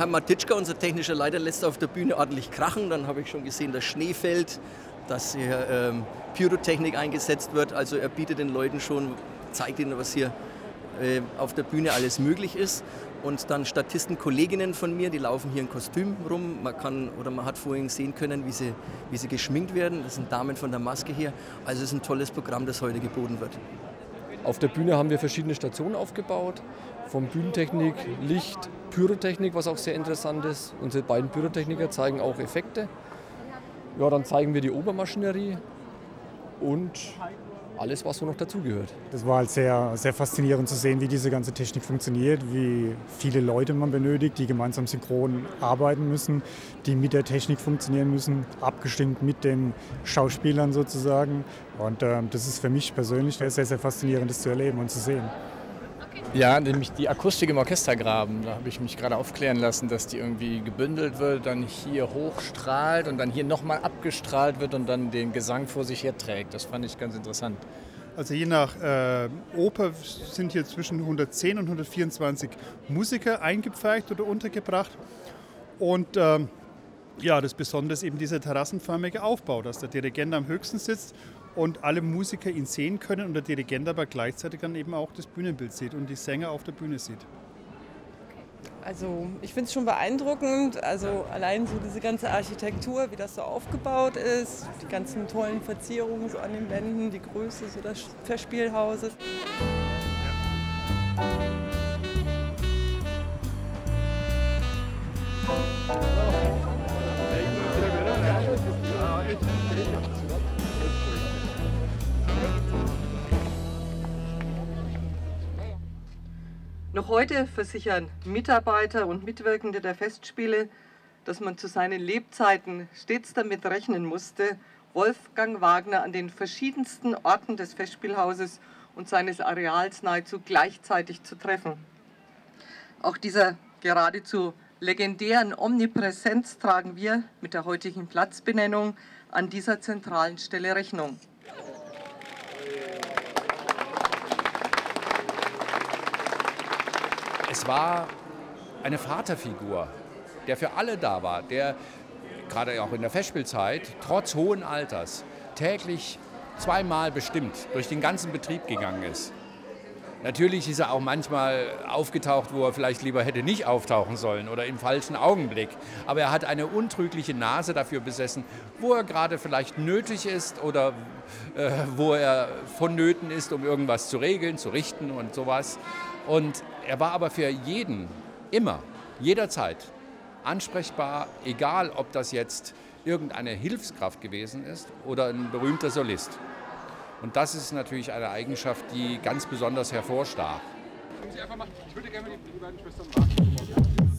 Herr Matitschka, unser technischer Leiter, lässt auf der Bühne ordentlich krachen. Dann habe ich schon gesehen, dass Schnee fällt, dass hier ähm, Pyrotechnik eingesetzt wird. Also er bietet den Leuten schon, zeigt ihnen, was hier äh, auf der Bühne alles möglich ist. Und dann Statisten, Kolleginnen von mir, die laufen hier in Kostüm rum. Man kann oder man hat vorhin sehen können, wie sie, wie sie geschminkt werden. Das sind Damen von der Maske hier. Also es ist ein tolles Programm, das heute geboten wird. Auf der Bühne haben wir verschiedene Stationen aufgebaut. Von Bühnentechnik, Licht, Pyrotechnik, was auch sehr interessant ist. Unsere beiden Pyrotechniker zeigen auch Effekte. Ja, dann zeigen wir die Obermaschinerie und alles, was so noch dazugehört. Das war halt sehr, sehr faszinierend zu sehen, wie diese ganze Technik funktioniert, wie viele Leute man benötigt, die gemeinsam synchron arbeiten müssen, die mit der Technik funktionieren müssen, abgestimmt mit den Schauspielern sozusagen. Und äh, das ist für mich persönlich sehr, sehr faszinierend, das zu erleben und zu sehen. Ja, nämlich die Akustik im Orchestergraben. Da habe ich mich gerade aufklären lassen, dass die irgendwie gebündelt wird, dann hier hochstrahlt und dann hier nochmal abgestrahlt wird und dann den Gesang vor sich her trägt. Das fand ich ganz interessant. Also je nach äh, Oper sind hier zwischen 110 und 124 Musiker eingepfercht oder untergebracht. Und ähm, ja, das Besondere ist eben dieser terrassenförmige Aufbau, dass der Dirigent am höchsten sitzt und alle Musiker ihn sehen können und der Dirigent aber gleichzeitig dann eben auch das Bühnenbild sieht und die Sänger auf der Bühne sieht. Also ich finde es schon beeindruckend, also allein so diese ganze Architektur, wie das so aufgebaut ist, die ganzen tollen Verzierungen so an den Wänden, die Größe so des Verspielhauses. Noch heute versichern Mitarbeiter und Mitwirkende der Festspiele, dass man zu seinen Lebzeiten stets damit rechnen musste, Wolfgang Wagner an den verschiedensten Orten des Festspielhauses und seines Areals nahezu gleichzeitig zu treffen. Auch dieser geradezu legendären Omnipräsenz tragen wir mit der heutigen Platzbenennung an dieser zentralen Stelle Rechnung. Es war eine Vaterfigur, der für alle da war, der gerade auch in der Festspielzeit trotz hohen Alters täglich zweimal bestimmt durch den ganzen Betrieb gegangen ist. Natürlich ist er auch manchmal aufgetaucht, wo er vielleicht lieber hätte nicht auftauchen sollen oder im falschen Augenblick. Aber er hat eine untrügliche Nase dafür besessen, wo er gerade vielleicht nötig ist oder äh, wo er vonnöten ist, um irgendwas zu regeln, zu richten und sowas. Und er war aber für jeden, immer, jederzeit ansprechbar, egal ob das jetzt irgendeine Hilfskraft gewesen ist oder ein berühmter Solist. Und das ist natürlich eine Eigenschaft, die ganz besonders hervorstach. Ich würde gerne die beiden Schwestern